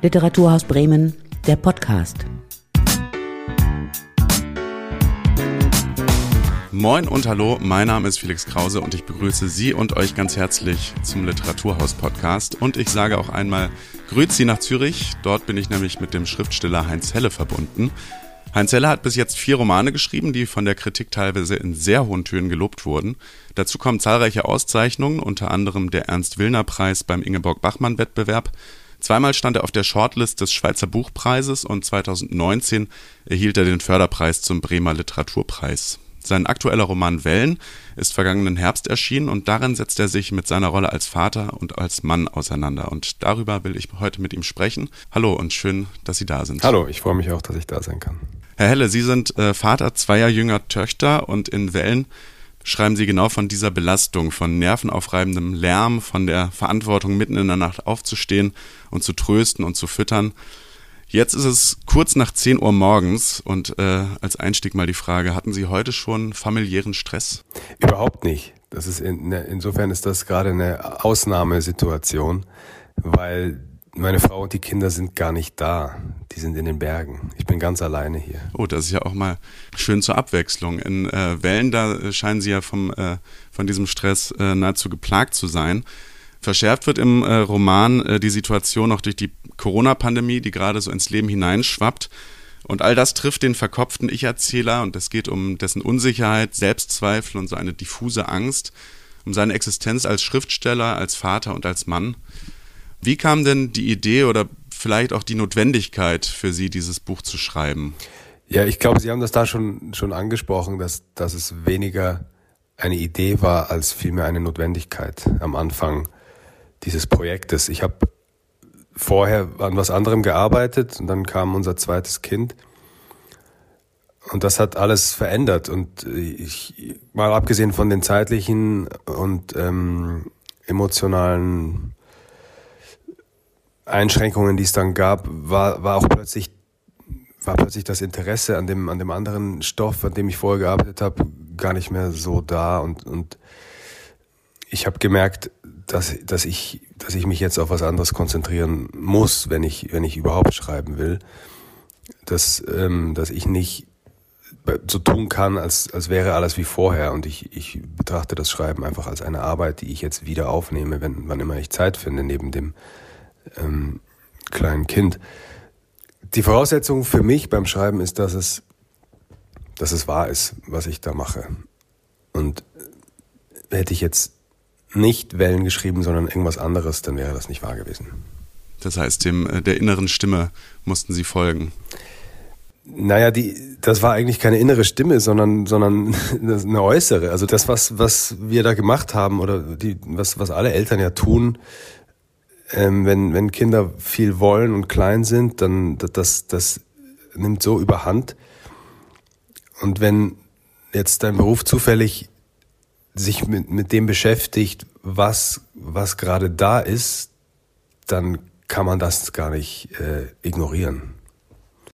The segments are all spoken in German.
Literaturhaus Bremen, der Podcast. Moin und hallo, mein Name ist Felix Krause und ich begrüße Sie und euch ganz herzlich zum Literaturhaus Podcast. Und ich sage auch einmal Grüezi nach Zürich. Dort bin ich nämlich mit dem Schriftsteller Heinz Helle verbunden. Heinz Helle hat bis jetzt vier Romane geschrieben, die von der Kritik teilweise in sehr hohen Tönen gelobt wurden. Dazu kommen zahlreiche Auszeichnungen, unter anderem der Ernst-Willner-Preis beim Ingeborg-Bachmann-Wettbewerb. Zweimal stand er auf der Shortlist des Schweizer Buchpreises und 2019 erhielt er den Förderpreis zum Bremer Literaturpreis. Sein aktueller Roman Wellen ist vergangenen Herbst erschienen und darin setzt er sich mit seiner Rolle als Vater und als Mann auseinander. Und darüber will ich heute mit ihm sprechen. Hallo und schön, dass Sie da sind. Hallo, ich freue mich auch, dass ich da sein kann. Herr Helle, Sie sind äh, Vater zweier jünger Töchter und in Wellen schreiben Sie genau von dieser Belastung, von nervenaufreibendem Lärm, von der Verantwortung, mitten in der Nacht aufzustehen und zu trösten und zu füttern. Jetzt ist es kurz nach 10 Uhr morgens und äh, als Einstieg mal die Frage, hatten Sie heute schon familiären Stress? Überhaupt nicht. Das ist in, ne, insofern ist das gerade eine Ausnahmesituation, weil meine Frau und die Kinder sind gar nicht da. Die sind in den Bergen. Ich bin ganz alleine hier. Oh, das ist ja auch mal schön zur Abwechslung. In äh, Wellen, da scheinen Sie ja vom, äh, von diesem Stress äh, nahezu geplagt zu sein. Verschärft wird im äh, Roman äh, die Situation auch durch die Corona-Pandemie, die gerade so ins Leben hineinschwappt. Und all das trifft den verkopften Ich-Erzähler und es geht um dessen Unsicherheit, Selbstzweifel und so eine diffuse Angst, um seine Existenz als Schriftsteller, als Vater und als Mann. Wie kam denn die Idee oder vielleicht auch die Notwendigkeit für Sie, dieses Buch zu schreiben? Ja, ich glaube, Sie haben das da schon, schon angesprochen, dass, dass es weniger eine Idee war als vielmehr eine Notwendigkeit am Anfang dieses Projektes. Ich habe vorher an was anderem gearbeitet und dann kam unser zweites Kind. Und das hat alles verändert. Und ich, mal abgesehen von den zeitlichen und ähm, emotionalen Einschränkungen, die es dann gab, war, war auch plötzlich, war plötzlich das Interesse an dem, an dem anderen Stoff, an dem ich vorher gearbeitet habe, gar nicht mehr so da. Und, und ich habe gemerkt, dass, dass, ich, dass ich mich jetzt auf was anderes konzentrieren muss, wenn ich, wenn ich überhaupt schreiben will. Dass, ähm, dass ich nicht so tun kann, als, als wäre alles wie vorher. Und ich, ich betrachte das Schreiben einfach als eine Arbeit, die ich jetzt wieder aufnehme, wenn, wann immer ich Zeit finde, neben dem ähm, kleinen Kind. Die Voraussetzung für mich beim Schreiben ist, dass es, dass es wahr ist, was ich da mache. Und hätte ich jetzt nicht Wellen geschrieben, sondern irgendwas anderes, dann wäre das nicht wahr gewesen. Das heißt, dem äh, der inneren Stimme mussten Sie folgen. Naja, die, das war eigentlich keine innere Stimme, sondern, sondern eine äußere. Also das, was, was wir da gemacht haben oder die, was, was alle Eltern ja tun, ähm, wenn, wenn Kinder viel wollen und klein sind, dann das, das nimmt so überhand. Und wenn jetzt dein Beruf zufällig sich mit, mit dem beschäftigt, was, was gerade da ist, dann kann man das gar nicht äh, ignorieren.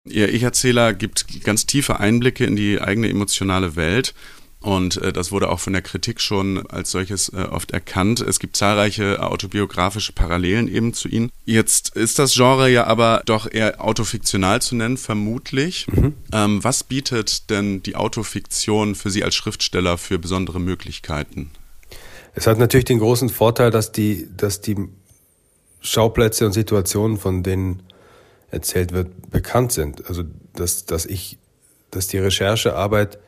Ihr Ich-Erzähler gibt ganz tiefe Einblicke in die eigene emotionale Welt und äh, das wurde auch von der Kritik schon als solches äh, oft erkannt. Es gibt zahlreiche autobiografische Parallelen eben zu ihnen. Jetzt ist das Genre ja aber doch eher autofiktional zu nennen, vermutlich. Mhm. Ähm, was bietet denn die Autofiktion für Sie als Schriftsteller für besondere Möglichkeiten? Es hat natürlich den großen Vorteil, dass die, dass die Schauplätze und Situationen, von denen erzählt wird, bekannt sind. Also dass, dass ich, dass die Recherchearbeit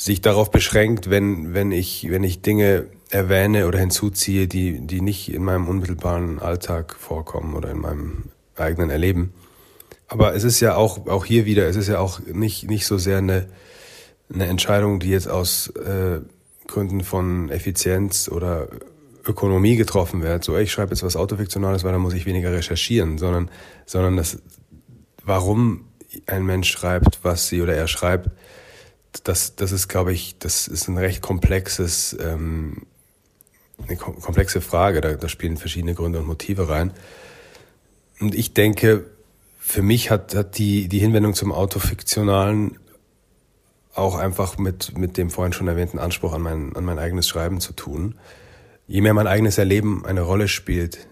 sich darauf beschränkt, wenn, wenn ich, wenn ich Dinge erwähne oder hinzuziehe, die, die nicht in meinem unmittelbaren Alltag vorkommen oder in meinem eigenen Erleben. Aber es ist ja auch, auch hier wieder, es ist ja auch nicht, nicht so sehr eine, eine Entscheidung, die jetzt aus äh, Gründen von Effizienz oder Ökonomie getroffen wird. So, ich schreibe jetzt was Autofiktionales, weil dann muss ich weniger recherchieren, sondern, sondern das, warum ein Mensch schreibt, was sie oder er schreibt, das, das ist, glaube ich, das ist ein recht komplexes, ähm, eine komplexe Frage. Da, da spielen verschiedene Gründe und Motive rein. Und ich denke, für mich hat, hat die, die Hinwendung zum Autofiktionalen auch einfach mit, mit dem vorhin schon erwähnten Anspruch an mein, an mein eigenes Schreiben zu tun. Je mehr mein eigenes Erleben eine Rolle spielt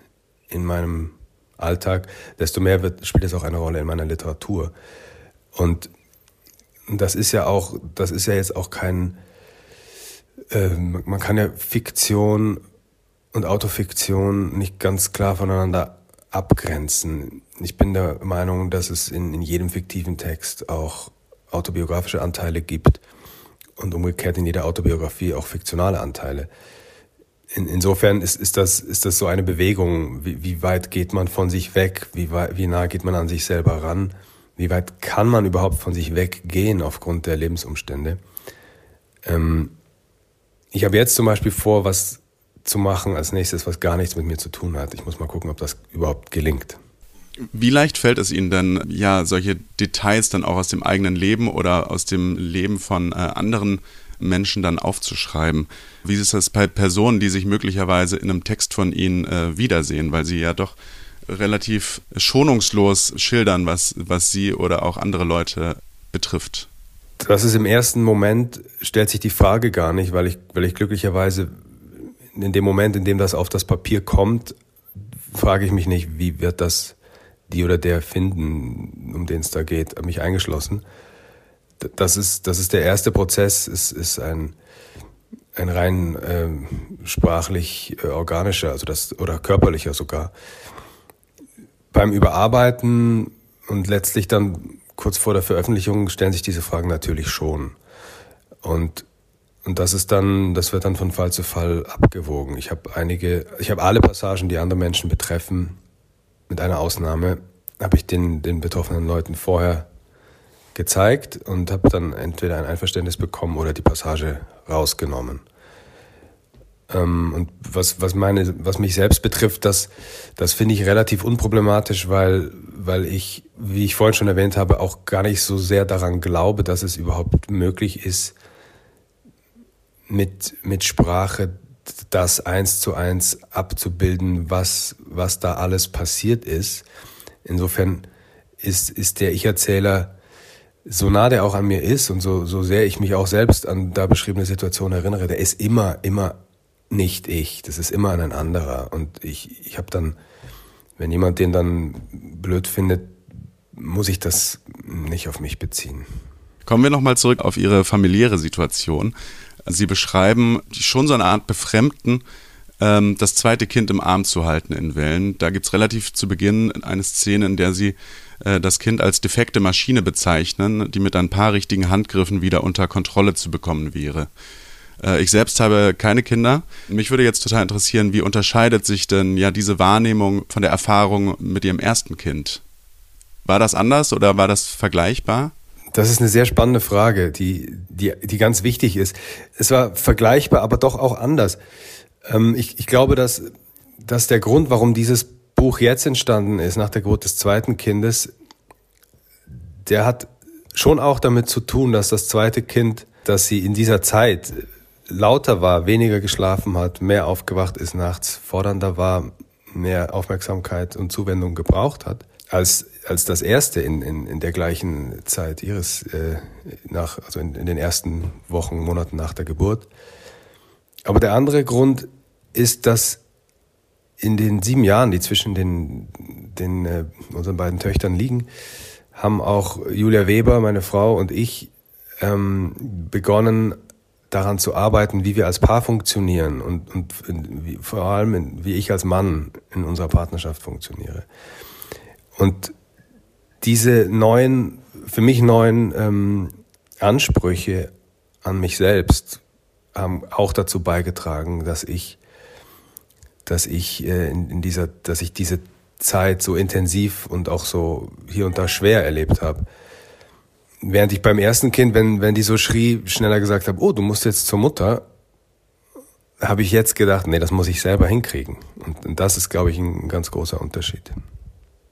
in meinem Alltag, desto mehr wird, spielt es auch eine Rolle in meiner Literatur. Und das ist ja auch, das ist ja jetzt auch kein, äh, man kann ja Fiktion und Autofiktion nicht ganz klar voneinander abgrenzen. Ich bin der Meinung, dass es in, in jedem fiktiven Text auch autobiografische Anteile gibt und umgekehrt in jeder Autobiografie auch fiktionale Anteile. In, insofern ist, ist, das, ist das so eine Bewegung. Wie, wie weit geht man von sich weg? Wie, wie nah geht man an sich selber ran? Wie weit kann man überhaupt von sich weggehen aufgrund der Lebensumstände? Ähm, ich habe jetzt zum Beispiel vor, was zu machen als nächstes, was gar nichts mit mir zu tun hat. Ich muss mal gucken, ob das überhaupt gelingt. Wie leicht fällt es Ihnen denn, ja, solche Details dann auch aus dem eigenen Leben oder aus dem Leben von äh, anderen Menschen dann aufzuschreiben? Wie ist das bei Personen, die sich möglicherweise in einem Text von Ihnen äh, wiedersehen, weil Sie ja doch relativ schonungslos schildern, was, was Sie oder auch andere Leute betrifft? Das ist im ersten Moment, stellt sich die Frage gar nicht, weil ich, weil ich glücklicherweise in dem Moment, in dem das auf das Papier kommt, frage ich mich nicht, wie wird das die oder der finden, um den es da geht, mich eingeschlossen. Das ist, das ist der erste Prozess, ist, ist ein, ein rein äh, sprachlich äh, organischer, also das, oder körperlicher sogar. Beim Überarbeiten und letztlich dann kurz vor der Veröffentlichung stellen sich diese Fragen natürlich schon. Und und das ist dann, das wird dann von Fall zu Fall abgewogen. Ich habe einige, ich habe alle Passagen, die andere Menschen betreffen, mit einer Ausnahme, habe ich den, den betroffenen Leuten vorher gezeigt und habe dann entweder ein Einverständnis bekommen oder die Passage rausgenommen. Ähm, und was, was, meine, was mich selbst betrifft, das, das finde ich relativ unproblematisch, weil, weil ich, wie ich vorhin schon erwähnt habe, auch gar nicht so sehr daran glaube, dass es überhaupt möglich ist, mit, mit Sprache das eins zu eins abzubilden, was, was da alles passiert ist. Insofern ist, ist der Ich-Erzähler, so nah der auch an mir ist und so, so sehr ich mich auch selbst an da beschriebene Situation erinnere, der ist immer, immer nicht ich. Das ist immer ein anderer. Und ich, ich habe dann, wenn jemand den dann blöd findet, muss ich das nicht auf mich beziehen. Kommen wir nochmal zurück auf Ihre familiäre Situation. Sie beschreiben schon so eine Art Befremden, ähm, das zweite Kind im Arm zu halten in Wellen. Da gibt es relativ zu Beginn eine Szene, in der Sie äh, das Kind als defekte Maschine bezeichnen, die mit ein paar richtigen Handgriffen wieder unter Kontrolle zu bekommen wäre. Äh, ich selbst habe keine Kinder. Mich würde jetzt total interessieren, wie unterscheidet sich denn ja diese Wahrnehmung von der Erfahrung mit Ihrem ersten Kind? War das anders oder war das vergleichbar? Das ist eine sehr spannende Frage, die, die, die ganz wichtig ist. Es war vergleichbar, aber doch auch anders. Ähm, ich, ich glaube, dass, dass der Grund, warum dieses Buch jetzt entstanden ist, nach der Geburt des zweiten Kindes, der hat schon auch damit zu tun, dass das zweite Kind, dass sie in dieser Zeit lauter war, weniger geschlafen hat, mehr aufgewacht ist nachts, fordernder war, mehr Aufmerksamkeit und Zuwendung gebraucht hat, als als das erste in, in, in der gleichen Zeit ihres, äh, nach, also in, in den ersten Wochen, Monaten nach der Geburt. Aber der andere Grund ist, dass in den sieben Jahren, die zwischen den, den äh, unseren beiden Töchtern liegen, haben auch Julia Weber, meine Frau und ich ähm, begonnen, daran zu arbeiten, wie wir als Paar funktionieren und, und wie, vor allem, wie ich als Mann in unserer Partnerschaft funktioniere. Und diese neuen, für mich neuen ähm, Ansprüche an mich selbst haben auch dazu beigetragen, dass ich, dass ich äh, in, in dieser, dass ich diese Zeit so intensiv und auch so hier und da schwer erlebt habe. Während ich beim ersten Kind, wenn, wenn die so schrie, schneller gesagt habe, oh, du musst jetzt zur Mutter, habe ich jetzt gedacht, nee, das muss ich selber hinkriegen. Und, das ist, glaube ich, ein ganz großer Unterschied.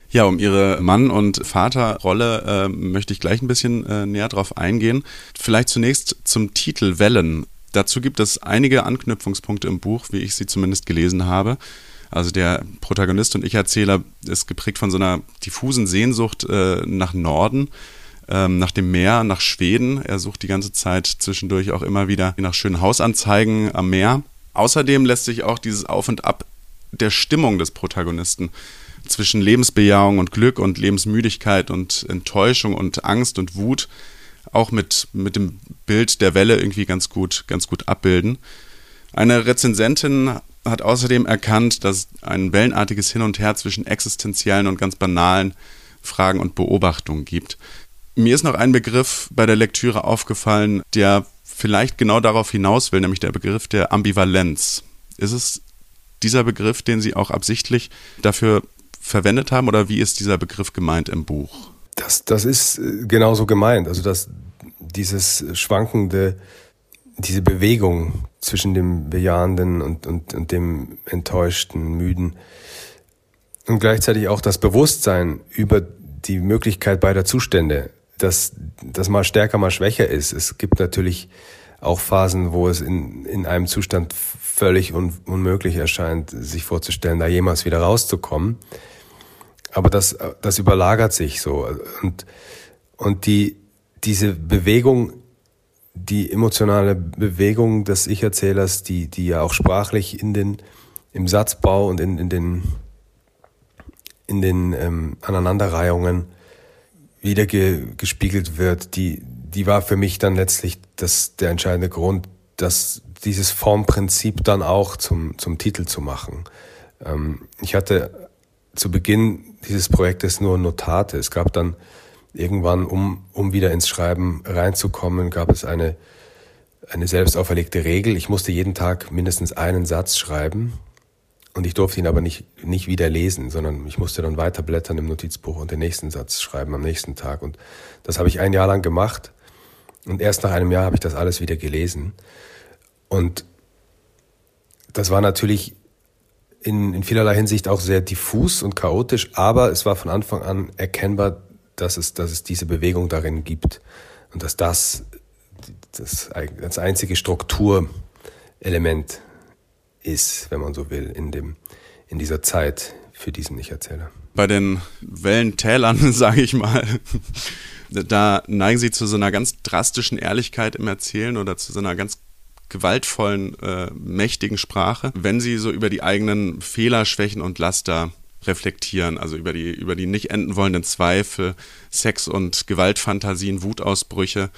Ja, um Ihre Mann- und Vaterrolle äh, möchte ich gleich ein bisschen äh, näher drauf eingehen. Vielleicht zunächst zum Titel Wellen. Dazu gibt es einige Anknüpfungspunkte im Buch, wie ich sie zumindest gelesen habe. Also der Protagonist und Ich-Erzähler ist geprägt von so einer diffusen Sehnsucht äh, nach Norden, ähm, nach dem Meer, nach Schweden. Er sucht die ganze Zeit zwischendurch auch immer wieder nach schönen Hausanzeigen am Meer. Außerdem lässt sich auch dieses Auf und Ab der Stimmung des Protagonisten zwischen Lebensbejahung und Glück und Lebensmüdigkeit und Enttäuschung und Angst und Wut auch mit, mit dem Bild der Welle irgendwie ganz gut, ganz gut abbilden. Eine Rezensentin hat außerdem erkannt, dass ein wellenartiges Hin und Her zwischen existenziellen und ganz banalen Fragen und Beobachtungen gibt. Mir ist noch ein Begriff bei der Lektüre aufgefallen, der vielleicht genau darauf hinaus will, nämlich der Begriff der Ambivalenz. Ist es dieser Begriff, den Sie auch absichtlich dafür verwendet haben oder wie ist dieser Begriff gemeint im Buch? Das, das ist äh, genauso gemeint. Also dass dieses schwankende, diese Bewegung zwischen dem Bejahenden und, und, und dem Enttäuschten, Müden und gleichzeitig auch das Bewusstsein über die Möglichkeit beider Zustände, dass das mal stärker, mal schwächer ist. Es gibt natürlich auch Phasen, wo es in, in einem Zustand völlig un, unmöglich erscheint, sich vorzustellen, da jemals wieder rauszukommen. Aber das, das überlagert sich so. Und, und die, diese Bewegung, die emotionale Bewegung des Ich-Erzählers, die, die ja auch sprachlich in den, im Satzbau und in, in den, in den ähm, Aneinanderreihungen wieder ge, gespiegelt wird, die, die war für mich dann letztlich das, der entscheidende Grund, dass dieses Formprinzip dann auch zum, zum Titel zu machen. Ähm, ich hatte zu Beginn dieses Projektes nur Notate. Es gab dann irgendwann, um, um wieder ins Schreiben reinzukommen, gab es eine, eine selbst auferlegte Regel. Ich musste jeden Tag mindestens einen Satz schreiben und ich durfte ihn aber nicht, nicht wieder lesen, sondern ich musste dann weiterblättern im Notizbuch und den nächsten Satz schreiben am nächsten Tag. Und das habe ich ein Jahr lang gemacht und erst nach einem Jahr habe ich das alles wieder gelesen. Und das war natürlich in, in vielerlei Hinsicht auch sehr diffus und chaotisch, aber es war von Anfang an erkennbar, dass es, dass es diese Bewegung darin gibt und dass das das, das einzige Strukturelement ist, wenn man so will, in, dem, in dieser Zeit für diesen Ich-Erzähler. Bei den Wellentälern, sage ich mal, da neigen sie zu so einer ganz drastischen Ehrlichkeit im Erzählen oder zu so einer ganz gewaltvollen, äh, mächtigen Sprache, wenn sie so über die eigenen Fehler, Schwächen und Laster reflektieren, also über die, über die nicht enden wollenden Zweifel, Sex- und Gewaltfantasien, Wutausbrüche.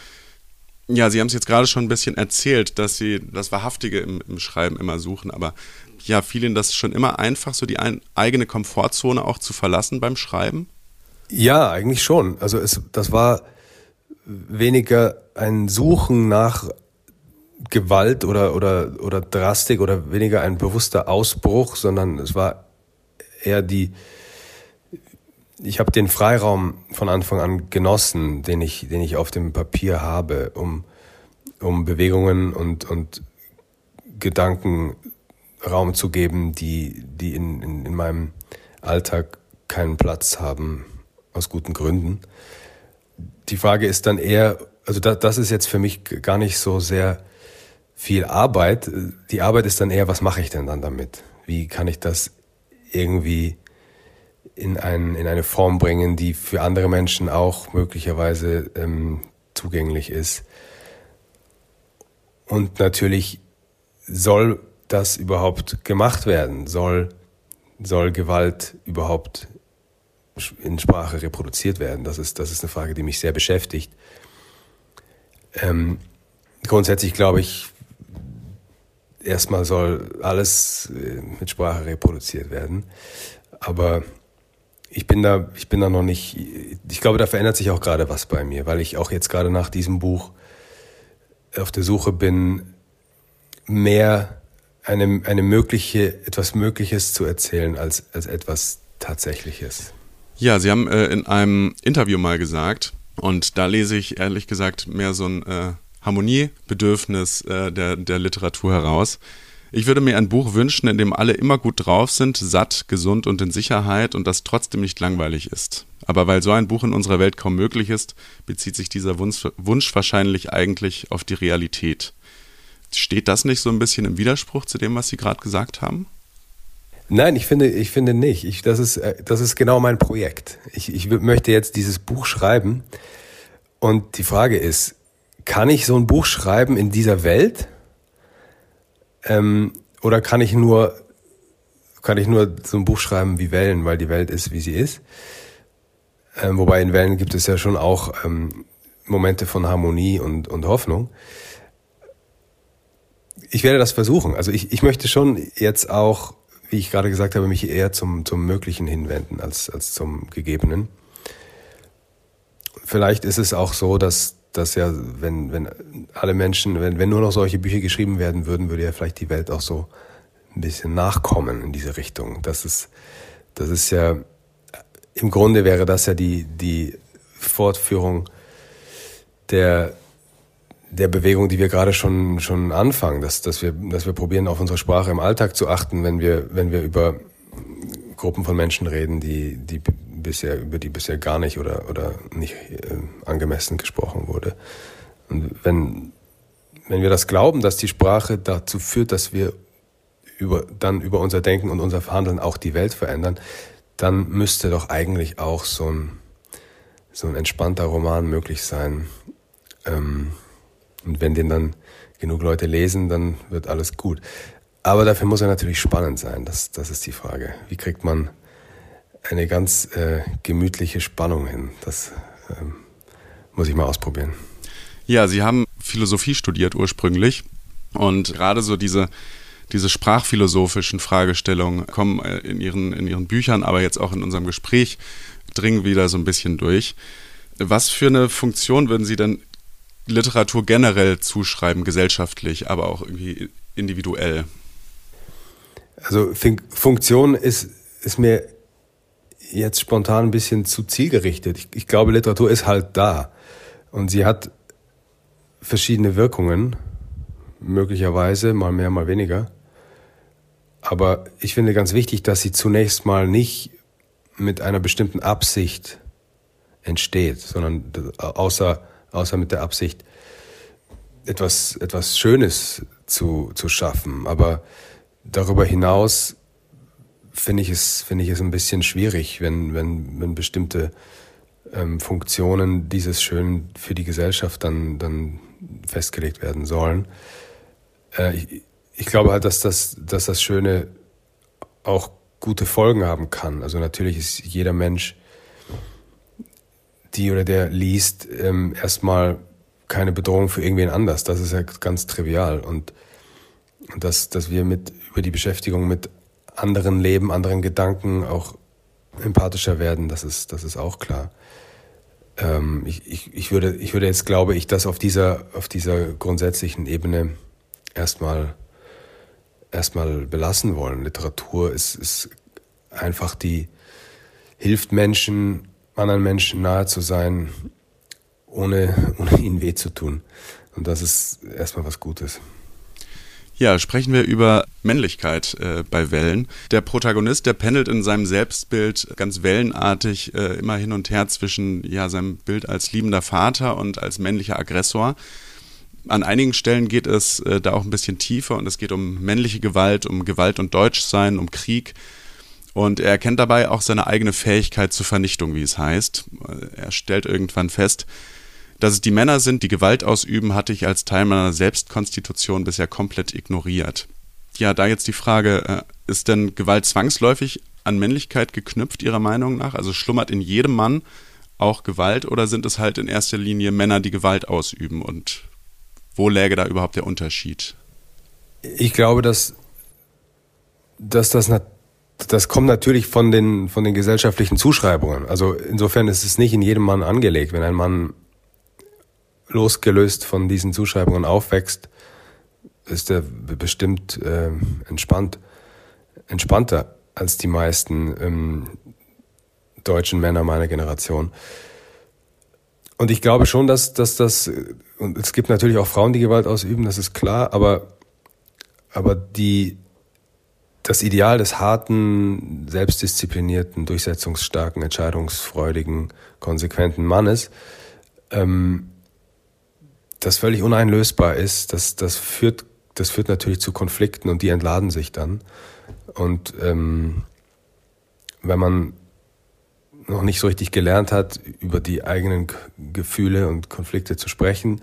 Ja, Sie haben es jetzt gerade schon ein bisschen erzählt, dass Sie das Wahrhaftige im, im Schreiben immer suchen, aber ja, fiel Ihnen das schon immer einfach, so die ein, eigene Komfortzone auch zu verlassen beim Schreiben? Ja, eigentlich schon. Also es, das war weniger ein Suchen nach Gewalt oder, oder, oder Drastik oder weniger ein bewusster Ausbruch, sondern es war eher die, ich habe den Freiraum von Anfang an genossen, den ich, den ich auf dem Papier habe, um, um Bewegungen und, und Gedanken Raum zu geben, die, die in, in, in meinem Alltag keinen Platz haben, aus guten Gründen. Die Frage ist dann eher, also das, das ist jetzt für mich gar nicht so sehr viel Arbeit. Die Arbeit ist dann eher, was mache ich denn dann damit? Wie kann ich das irgendwie in, ein, in eine Form bringen, die für andere Menschen auch möglicherweise ähm, zugänglich ist? Und natürlich soll das überhaupt gemacht werden? Soll, soll Gewalt überhaupt in Sprache reproduziert werden? Das ist, das ist eine Frage, die mich sehr beschäftigt. Ähm, grundsätzlich glaube ich, erstmal soll alles äh, mit Sprache reproduziert werden. Aber ich bin da, ich bin da noch nicht, ich glaube, da verändert sich auch gerade was bei mir, weil ich auch jetzt gerade nach diesem Buch auf der Suche bin, mehr eine, eine mögliche, etwas Mögliches zu erzählen als, als etwas Tatsächliches. Ja, Sie haben äh, in einem Interview mal gesagt, und da lese ich ehrlich gesagt mehr so ein äh, Harmoniebedürfnis äh, der, der Literatur heraus. Ich würde mir ein Buch wünschen, in dem alle immer gut drauf sind, satt, gesund und in Sicherheit und das trotzdem nicht langweilig ist. Aber weil so ein Buch in unserer Welt kaum möglich ist, bezieht sich dieser Wunsch, Wunsch wahrscheinlich eigentlich auf die Realität. Steht das nicht so ein bisschen im Widerspruch zu dem, was Sie gerade gesagt haben? Nein, ich finde, ich finde nicht. Ich, das, ist, äh, das ist genau mein Projekt. Ich, ich möchte jetzt dieses Buch schreiben. Und die Frage ist, kann ich so ein Buch schreiben in dieser Welt? Ähm, oder kann ich nur kann ich nur so ein Buch schreiben wie Wellen, weil die Welt ist, wie sie ist. Ähm, wobei in Wellen gibt es ja schon auch ähm, Momente von Harmonie und, und Hoffnung. Ich werde das versuchen. Also ich, ich möchte schon jetzt auch, wie ich gerade gesagt habe, mich eher zum, zum Möglichen hinwenden als, als zum Gegebenen. Vielleicht ist es auch so, dass, dass ja, wenn, wenn alle Menschen, wenn, wenn nur noch solche Bücher geschrieben werden würden, würde ja vielleicht die Welt auch so ein bisschen nachkommen in diese Richtung. Das ist, das ist ja, im Grunde wäre das ja die, die Fortführung der, der Bewegung, die wir gerade schon, schon anfangen, dass, dass, wir, dass wir probieren, auf unsere Sprache im Alltag zu achten, wenn wir, wenn wir über Gruppen von Menschen reden, die, die bisher, über die bisher gar nicht oder, oder nicht äh, angemessen gesprochen wurde. Und wenn, wenn wir das glauben, dass die Sprache dazu führt, dass wir über, dann über unser Denken und unser Verhandeln auch die Welt verändern, dann müsste doch eigentlich auch so ein, so ein entspannter Roman möglich sein. Ähm, und wenn den dann genug Leute lesen, dann wird alles gut. Aber dafür muss er natürlich spannend sein. Das, das ist die Frage. Wie kriegt man eine ganz äh, gemütliche Spannung hin? Das ähm, muss ich mal ausprobieren. Ja, Sie haben Philosophie studiert ursprünglich und gerade so diese diese sprachphilosophischen Fragestellungen kommen äh, in ihren, in ihren Büchern, aber jetzt auch in unserem Gespräch dringen wieder so ein bisschen durch. Was für eine Funktion würden Sie denn Literatur generell zuschreiben, gesellschaftlich, aber auch irgendwie individuell? Also Funktion ist, ist mir jetzt spontan ein bisschen zu zielgerichtet. Ich, ich glaube, Literatur ist halt da und sie hat verschiedene Wirkungen, möglicherweise mal mehr, mal weniger. Aber ich finde ganz wichtig, dass sie zunächst mal nicht mit einer bestimmten Absicht entsteht, sondern außer, außer mit der Absicht, etwas, etwas Schönes zu, zu schaffen. Aber darüber hinaus finde ich es, ich es ein bisschen schwierig, wenn, wenn, wenn bestimmte ähm, Funktionen dieses Schönen für die Gesellschaft dann, dann festgelegt werden sollen. Äh, ich, ich glaube halt, dass das, dass das Schöne auch gute Folgen haben kann. Also natürlich ist jeder Mensch, die oder der liest, ähm, erstmal keine Bedrohung für irgendwen anders. Das ist ja ganz trivial. Und dass, dass wir mit, über die Beschäftigung mit anderen Leben, anderen Gedanken auch empathischer werden, das ist, das ist auch klar. Ähm, ich, ich, ich, würde, ich würde jetzt, glaube ich, das auf dieser, auf dieser grundsätzlichen Ebene erstmal erstmal belassen wollen. Literatur ist, ist einfach die, hilft Menschen, anderen Menschen nahe zu sein, ohne, ohne ihnen weh zu tun. Und das ist erstmal was Gutes. Ja, sprechen wir über Männlichkeit äh, bei Wellen. Der Protagonist, der pendelt in seinem Selbstbild ganz wellenartig äh, immer hin und her zwischen ja, seinem Bild als liebender Vater und als männlicher Aggressor. An einigen Stellen geht es äh, da auch ein bisschen tiefer und es geht um männliche Gewalt, um Gewalt und Deutschsein, um Krieg. Und er erkennt dabei auch seine eigene Fähigkeit zur Vernichtung, wie es heißt. Er stellt irgendwann fest, dass es die Männer sind, die Gewalt ausüben, hatte ich als Teil meiner Selbstkonstitution bisher komplett ignoriert. Ja, da jetzt die Frage, äh, ist denn Gewalt zwangsläufig an Männlichkeit geknüpft, Ihrer Meinung nach? Also schlummert in jedem Mann auch Gewalt oder sind es halt in erster Linie Männer, die Gewalt ausüben und wo läge da überhaupt der Unterschied? Ich glaube, dass, dass das, das kommt natürlich von den, von den gesellschaftlichen Zuschreibungen. Also insofern ist es nicht in jedem Mann angelegt. Wenn ein Mann losgelöst von diesen Zuschreibungen aufwächst, ist er bestimmt äh, entspannt, entspannter als die meisten ähm, deutschen Männer meiner Generation. Und ich glaube schon, dass, dass das, und es gibt natürlich auch Frauen, die Gewalt ausüben, das ist klar, aber, aber die, das Ideal des harten, selbstdisziplinierten, durchsetzungsstarken, entscheidungsfreudigen, konsequenten Mannes, ähm, das völlig uneinlösbar ist, das, das führt, das führt natürlich zu Konflikten und die entladen sich dann. Und ähm, wenn man noch nicht so richtig gelernt hat, über die eigenen Gefühle und Konflikte zu sprechen,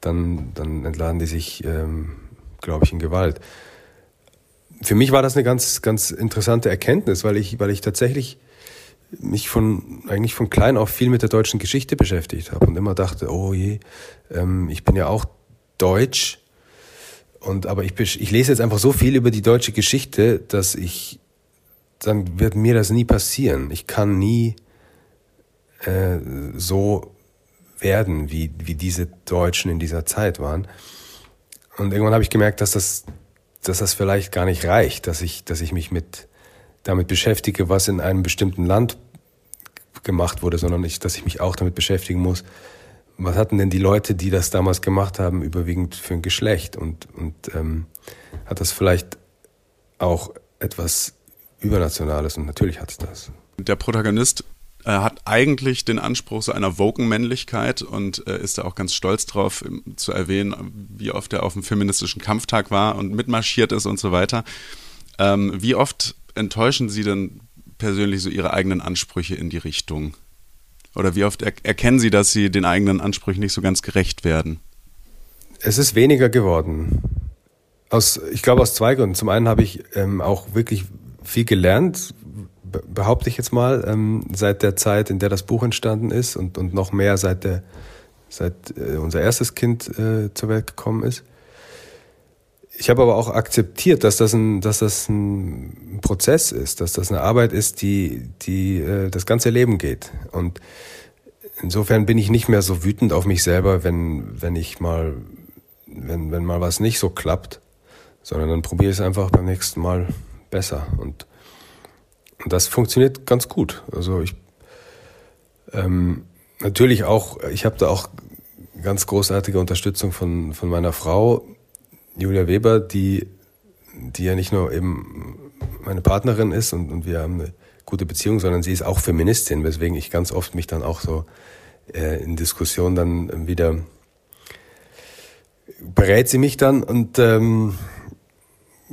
dann, dann entladen die sich, ähm, glaube ich, in Gewalt. für mich war das eine ganz, ganz interessante Erkenntnis, weil ich, weil ich tatsächlich mich von eigentlich von klein auf viel mit der deutschen Geschichte beschäftigt habe und immer dachte, oh je, ähm, ich bin ja auch deutsch und aber ich, ich lese jetzt einfach so viel über die deutsche Geschichte, dass ich dann wird mir das nie passieren. Ich kann nie äh, so werden, wie, wie diese Deutschen in dieser Zeit waren. Und irgendwann habe ich gemerkt, dass das, dass das vielleicht gar nicht reicht, dass ich, dass ich mich mit damit beschäftige, was in einem bestimmten Land gemacht wurde, sondern ich, dass ich mich auch damit beschäftigen muss, was hatten denn die Leute, die das damals gemacht haben, überwiegend für ein Geschlecht und, und ähm, hat das vielleicht auch etwas Übernationales und natürlich hat es das. Der Protagonist äh, hat eigentlich den Anspruch so einer Woken-Männlichkeit und äh, ist da auch ganz stolz drauf zu erwähnen, wie oft er auf dem feministischen Kampftag war und mitmarschiert ist und so weiter. Ähm, wie oft enttäuschen Sie denn persönlich so Ihre eigenen Ansprüche in die Richtung? Oder wie oft er erkennen Sie, dass Sie den eigenen Ansprüchen nicht so ganz gerecht werden? Es ist weniger geworden. Aus, ich glaube aus zwei Gründen. Zum einen habe ich ähm, auch wirklich viel gelernt, behaupte ich jetzt mal, ähm, seit der Zeit, in der das Buch entstanden ist und, und noch mehr seit, der, seit äh, unser erstes Kind äh, zur Welt gekommen ist. Ich habe aber auch akzeptiert, dass das ein, dass das ein Prozess ist, dass das eine Arbeit ist, die, die äh, das ganze Leben geht. Und insofern bin ich nicht mehr so wütend auf mich selber, wenn, wenn ich mal, wenn, wenn mal was nicht so klappt, sondern dann probiere ich es einfach beim nächsten Mal besser. Und, und das funktioniert ganz gut. Also ich ähm, natürlich auch, ich habe da auch ganz großartige Unterstützung von, von meiner Frau, Julia Weber, die, die ja nicht nur eben meine Partnerin ist und, und wir haben eine gute Beziehung, sondern sie ist auch Feministin, weswegen ich ganz oft mich dann auch so äh, in Diskussionen dann wieder berät sie mich dann und ähm,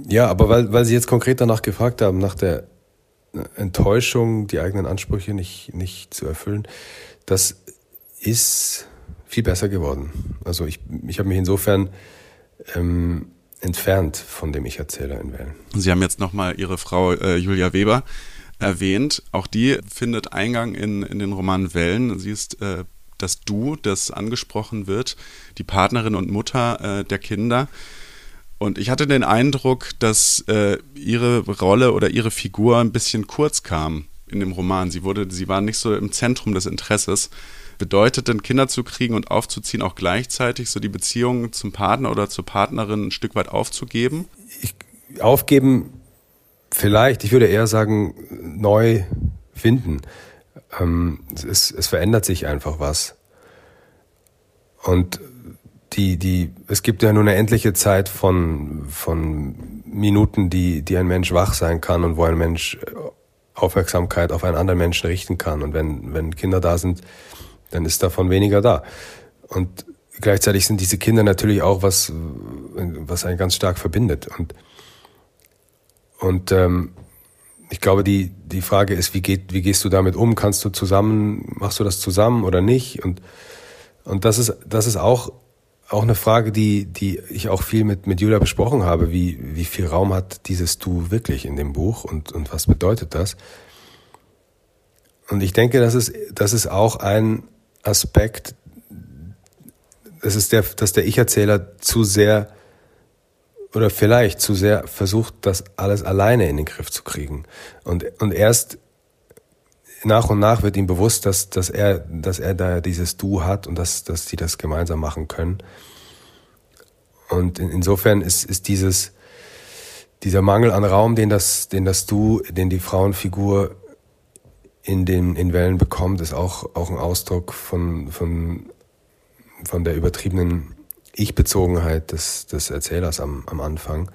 ja, aber weil, weil Sie jetzt konkret danach gefragt haben, nach der Enttäuschung, die eigenen Ansprüche nicht, nicht zu erfüllen, das ist viel besser geworden. Also ich, ich habe mich insofern ähm, entfernt von dem Ich-Erzähler in Wellen. Sie haben jetzt nochmal Ihre Frau äh, Julia Weber erwähnt. Auch die findet Eingang in, in den Roman Wellen. Sie ist äh, das Du, das angesprochen wird, die Partnerin und Mutter äh, der Kinder. Und ich hatte den Eindruck, dass äh, ihre Rolle oder ihre Figur ein bisschen kurz kam in dem Roman. Sie wurde, sie war nicht so im Zentrum des Interesses. Bedeutet denn Kinder zu kriegen und aufzuziehen auch gleichzeitig so die Beziehung zum Partner oder zur Partnerin ein Stück weit aufzugeben? Ich, aufgeben vielleicht. Ich würde eher sagen neu finden. Ähm, es, es verändert sich einfach was. Und die, die, es gibt ja nur eine endliche Zeit von, von Minuten, die, die ein Mensch wach sein kann und wo ein Mensch Aufmerksamkeit auf einen anderen Menschen richten kann. Und wenn, wenn Kinder da sind, dann ist davon weniger da. Und gleichzeitig sind diese Kinder natürlich auch was, was einen ganz stark verbindet. Und, und ähm, ich glaube, die, die Frage ist, wie, geht, wie gehst du damit um? Kannst du zusammen, machst du das zusammen oder nicht? Und, und das ist, das ist auch auch eine Frage, die, die ich auch viel mit, mit Julia besprochen habe. Wie, wie viel Raum hat dieses Du wirklich in dem Buch und, und was bedeutet das? Und ich denke, das ist, das ist auch ein Aspekt, das ist der, dass der Ich-Erzähler zu sehr oder vielleicht zu sehr versucht, das alles alleine in den Griff zu kriegen. Und, und erst nach und nach wird ihm bewusst, dass, dass er, dass er da dieses Du hat und dass, dass sie das gemeinsam machen können. Und in, insofern ist, ist dieses, dieser Mangel an Raum, den das, den das Du, den die Frauenfigur in den, in Wellen bekommt, ist auch, auch ein Ausdruck von, von, von der übertriebenen Ich-Bezogenheit des, des Erzählers am, am Anfang.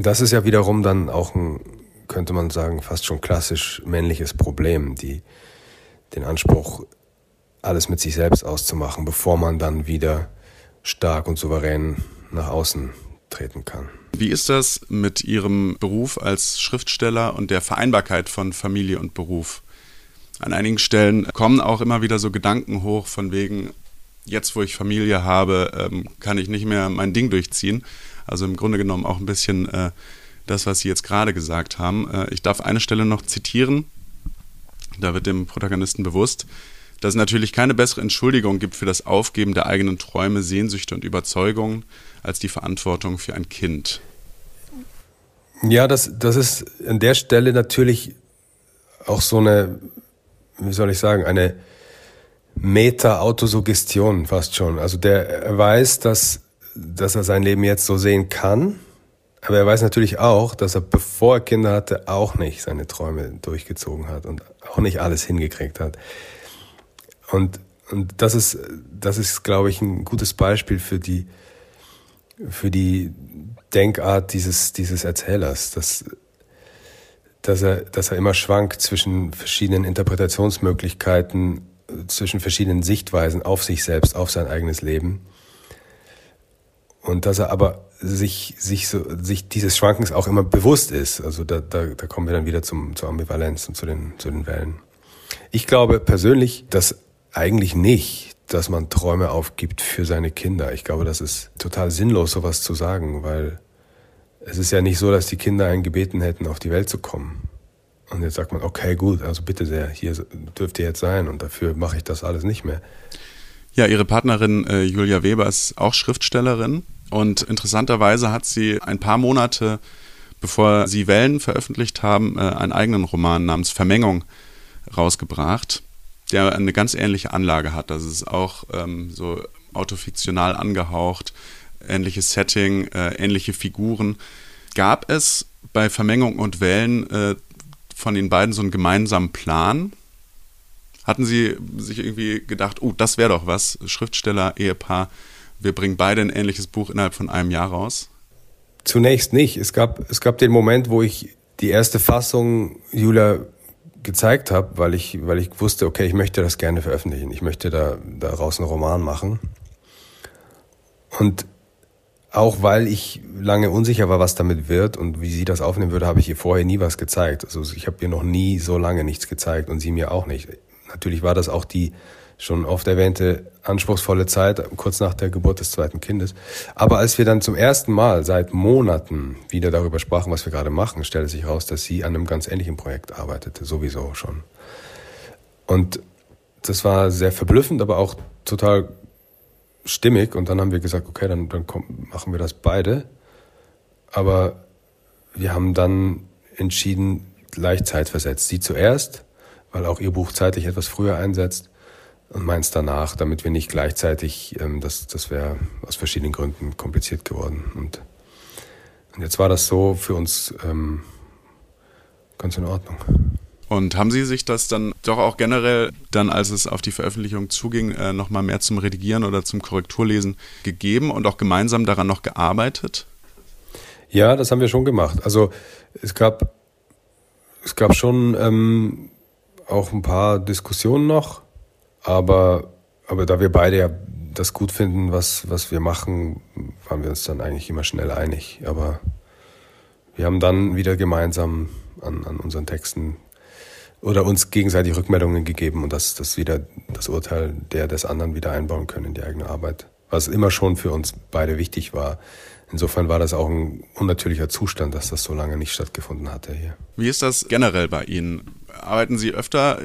Das ist ja wiederum dann auch ein, könnte man sagen, fast schon klassisch männliches Problem, die den Anspruch, alles mit sich selbst auszumachen, bevor man dann wieder stark und souverän nach außen treten kann. Wie ist das mit Ihrem Beruf als Schriftsteller und der Vereinbarkeit von Familie und Beruf? An einigen Stellen kommen auch immer wieder so Gedanken hoch von wegen, jetzt wo ich Familie habe, ähm, kann ich nicht mehr mein Ding durchziehen. Also im Grunde genommen auch ein bisschen äh, das, was Sie jetzt gerade gesagt haben. Äh, ich darf eine Stelle noch zitieren. Da wird dem Protagonisten bewusst, dass es natürlich keine bessere Entschuldigung gibt für das Aufgeben der eigenen Träume, Sehnsüchte und Überzeugungen als die Verantwortung für ein Kind. Ja, das, das ist an der Stelle natürlich auch so eine, wie soll ich sagen, eine Meta-Autosuggestion fast schon. Also der weiß, dass, dass er sein Leben jetzt so sehen kann, aber er weiß natürlich auch, dass er, bevor er Kinder hatte, auch nicht seine Träume durchgezogen hat und auch nicht alles hingekriegt hat. Und, und das ist, das ist, glaube ich, ein gutes Beispiel für die, für die Denkart dieses, dieses Erzählers, dass, dass, er, dass er immer schwankt zwischen verschiedenen Interpretationsmöglichkeiten, zwischen verschiedenen Sichtweisen auf sich selbst, auf sein eigenes Leben. Und dass er aber sich, sich, so, sich dieses Schwankens auch immer bewusst ist. Also da, da, da kommen wir dann wieder zum, zur Ambivalenz und zu den, zu den Wellen. Ich glaube persönlich, dass eigentlich nicht dass man Träume aufgibt für seine Kinder. Ich glaube, das ist total sinnlos, sowas zu sagen, weil es ist ja nicht so, dass die Kinder einen gebeten hätten, auf die Welt zu kommen. Und jetzt sagt man, okay, gut, also bitte sehr, hier dürft ihr jetzt sein und dafür mache ich das alles nicht mehr. Ja, ihre Partnerin äh, Julia Weber ist auch Schriftstellerin und interessanterweise hat sie ein paar Monate, bevor sie Wellen veröffentlicht haben, äh, einen eigenen Roman namens Vermengung rausgebracht der eine ganz ähnliche Anlage hat. Das ist auch ähm, so autofiktional angehaucht, ähnliches Setting, äh, ähnliche Figuren. Gab es bei Vermengung und Wellen äh, von den beiden so einen gemeinsamen Plan? Hatten Sie sich irgendwie gedacht, oh, das wäre doch was, Schriftsteller, Ehepaar, wir bringen beide ein ähnliches Buch innerhalb von einem Jahr raus? Zunächst nicht. Es gab, es gab den Moment, wo ich die erste Fassung Julia gezeigt habe, weil ich, weil ich wusste, okay, ich möchte das gerne veröffentlichen. Ich möchte da daraus einen Roman machen. Und auch weil ich lange unsicher war, was damit wird und wie sie das aufnehmen würde, habe ich ihr vorher nie was gezeigt. Also ich habe ihr noch nie so lange nichts gezeigt und sie mir auch nicht. Natürlich war das auch die schon oft erwähnte anspruchsvolle Zeit, kurz nach der Geburt des zweiten Kindes. Aber als wir dann zum ersten Mal seit Monaten wieder darüber sprachen, was wir gerade machen, stellte sich heraus, dass sie an einem ganz ähnlichen Projekt arbeitete, sowieso schon. Und das war sehr verblüffend, aber auch total stimmig. Und dann haben wir gesagt, okay, dann, dann komm, machen wir das beide. Aber wir haben dann entschieden, gleich zeitversetzt. Sie zuerst, weil auch ihr Buch zeitlich etwas früher einsetzt und meins danach, damit wir nicht gleichzeitig, ähm, das, das wäre aus verschiedenen Gründen kompliziert geworden. Und, und jetzt war das so für uns ähm, ganz in Ordnung. Und haben Sie sich das dann doch auch generell, dann als es auf die Veröffentlichung zuging, äh, nochmal mehr zum Redigieren oder zum Korrekturlesen gegeben und auch gemeinsam daran noch gearbeitet? Ja, das haben wir schon gemacht. Also es gab, es gab schon ähm, auch ein paar Diskussionen noch aber, aber da wir beide ja das gut finden, was, was wir machen, waren wir uns dann eigentlich immer schnell einig. Aber wir haben dann wieder gemeinsam an, an unseren Texten oder uns gegenseitig Rückmeldungen gegeben und das, das wieder das Urteil der des anderen wieder einbauen können in die eigene Arbeit. Was immer schon für uns beide wichtig war. Insofern war das auch ein unnatürlicher Zustand, dass das so lange nicht stattgefunden hatte hier. Wie ist das generell bei Ihnen? Arbeiten Sie öfter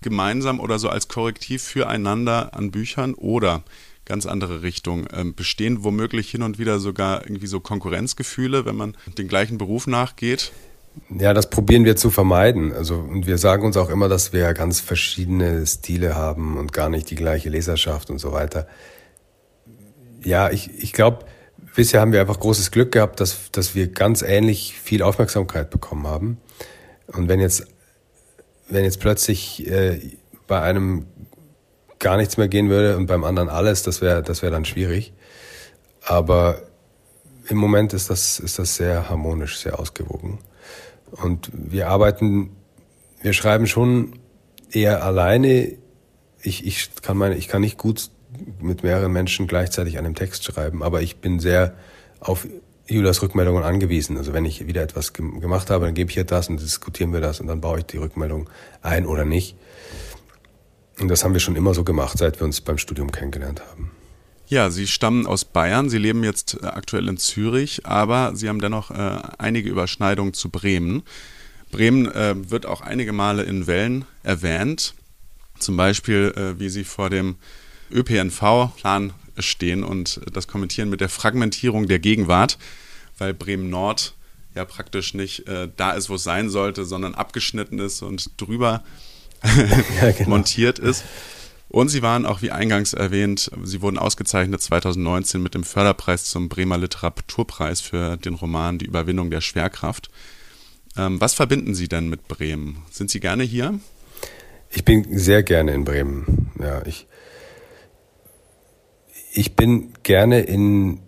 gemeinsam oder so als Korrektiv füreinander an Büchern oder ganz andere Richtung. Ähm, bestehen womöglich hin und wieder sogar irgendwie so Konkurrenzgefühle, wenn man den gleichen Beruf nachgeht? Ja, das probieren wir zu vermeiden. Also, und wir sagen uns auch immer, dass wir ganz verschiedene Stile haben und gar nicht die gleiche Leserschaft und so weiter. Ja, ich, ich glaube, bisher haben wir einfach großes Glück gehabt, dass, dass wir ganz ähnlich viel Aufmerksamkeit bekommen haben. Und wenn jetzt wenn jetzt plötzlich äh, bei einem gar nichts mehr gehen würde und beim anderen alles, das wäre das wäre dann schwierig. Aber im Moment ist das, ist das sehr harmonisch, sehr ausgewogen. Und wir arbeiten, wir schreiben schon eher alleine. Ich, ich, kann meine, ich kann nicht gut mit mehreren Menschen gleichzeitig an einem Text schreiben, aber ich bin sehr auf Julias Rückmeldungen angewiesen. Also wenn ich wieder etwas gemacht habe, dann gebe ich ihr das und diskutieren wir das und dann baue ich die Rückmeldung ein oder nicht. Und das haben wir schon immer so gemacht, seit wir uns beim Studium kennengelernt haben. Ja, Sie stammen aus Bayern, Sie leben jetzt äh, aktuell in Zürich, aber Sie haben dennoch äh, einige Überschneidungen zu Bremen. Bremen äh, wird auch einige Male in Wellen erwähnt, zum Beispiel äh, wie Sie vor dem ÖPNV-Plan stehen und das kommentieren mit der Fragmentierung der Gegenwart, weil Bremen Nord ja praktisch nicht äh, da ist, wo es sein sollte, sondern abgeschnitten ist und drüber ja, genau. montiert ist. Und sie waren auch, wie eingangs erwähnt, sie wurden ausgezeichnet 2019 mit dem Förderpreis zum Bremer Literaturpreis für den Roman Die Überwindung der Schwerkraft. Ähm, was verbinden Sie denn mit Bremen? Sind Sie gerne hier? Ich bin sehr gerne in Bremen. Ja, ich, ich bin gerne in,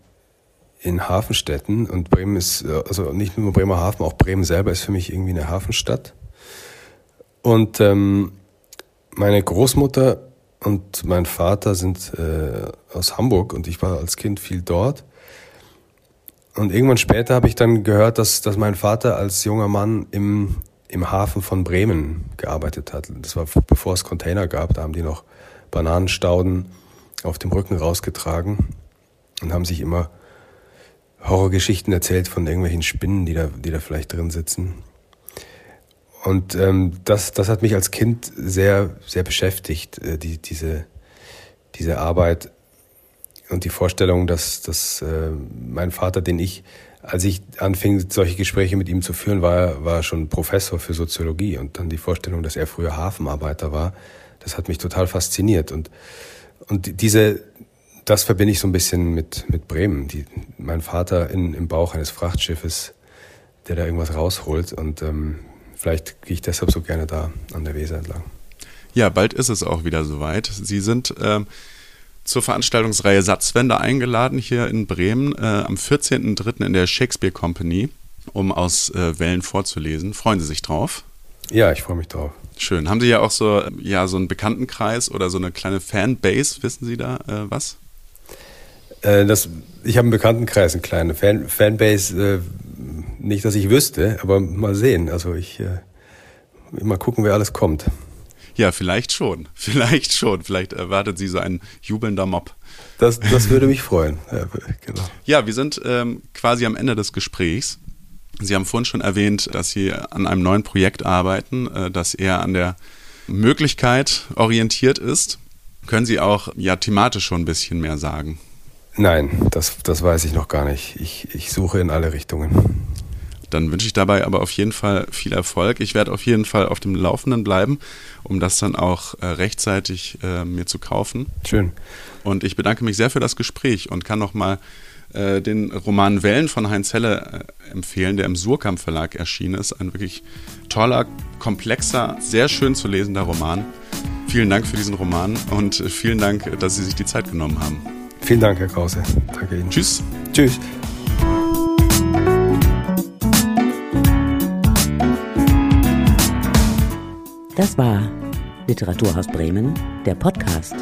in Hafenstädten und Bremen ist, also nicht nur Bremer Hafen, auch Bremen selber ist für mich irgendwie eine Hafenstadt. Und ähm, meine Großmutter und mein Vater sind äh, aus Hamburg und ich war als Kind viel dort. Und irgendwann später habe ich dann gehört, dass, dass mein Vater als junger Mann im, im Hafen von Bremen gearbeitet hat. Das war bevor es Container gab, da haben die noch Bananenstauden auf dem Rücken rausgetragen und haben sich immer Horrorgeschichten erzählt von irgendwelchen Spinnen, die da, die da vielleicht drin sitzen. Und ähm, das, das hat mich als Kind sehr, sehr beschäftigt, äh, die, diese, diese Arbeit und die Vorstellung, dass, dass äh, mein Vater, den ich, als ich anfing, solche Gespräche mit ihm zu führen, war, war schon Professor für Soziologie. Und dann die Vorstellung, dass er früher Hafenarbeiter war, das hat mich total fasziniert. Und, und diese, das verbinde ich so ein bisschen mit, mit Bremen. Die, mein Vater in, im Bauch eines Frachtschiffes, der da irgendwas rausholt und ähm, vielleicht gehe ich deshalb so gerne da an der Weser entlang. Ja, bald ist es auch wieder soweit. Sie sind ähm, zur Veranstaltungsreihe Satzwende eingeladen hier in Bremen äh, am 14.03. in der Shakespeare Company, um aus äh, Wellen vorzulesen. Freuen Sie sich drauf? Ja, ich freue mich drauf. Schön. Haben Sie ja auch so, ja, so einen Bekanntenkreis oder so eine kleine Fanbase? Wissen Sie da äh, was? Äh, das, ich habe einen Bekanntenkreis, eine kleine Fan, Fanbase. Äh, nicht, dass ich wüsste, aber mal sehen. Also ich äh, mal gucken, wer alles kommt. Ja, vielleicht schon. Vielleicht schon. Vielleicht erwartet sie so ein jubelnder Mob. Das, das würde mich freuen. Ja, genau. ja wir sind ähm, quasi am Ende des Gesprächs. Sie haben vorhin schon erwähnt, dass Sie an einem neuen Projekt arbeiten, äh, das eher an der Möglichkeit orientiert ist. Können Sie auch ja thematisch schon ein bisschen mehr sagen? Nein, das, das weiß ich noch gar nicht. Ich, ich suche in alle Richtungen. Dann wünsche ich dabei aber auf jeden Fall viel Erfolg. Ich werde auf jeden Fall auf dem Laufenden bleiben, um das dann auch äh, rechtzeitig äh, mir zu kaufen. Schön. Und ich bedanke mich sehr für das Gespräch und kann nochmal äh, den Roman Wellen von Heinz Helle äh, empfehlen, der im Surkamp Verlag erschienen ist. Ein wirklich toller, komplexer, sehr schön zu lesender Roman. Vielen Dank für diesen Roman und vielen Dank, dass Sie sich die Zeit genommen haben. Vielen Dank, Herr Krause. Danke Ihnen. Tschüss. Tschüss. Das war Literaturhaus Bremen, der Podcast.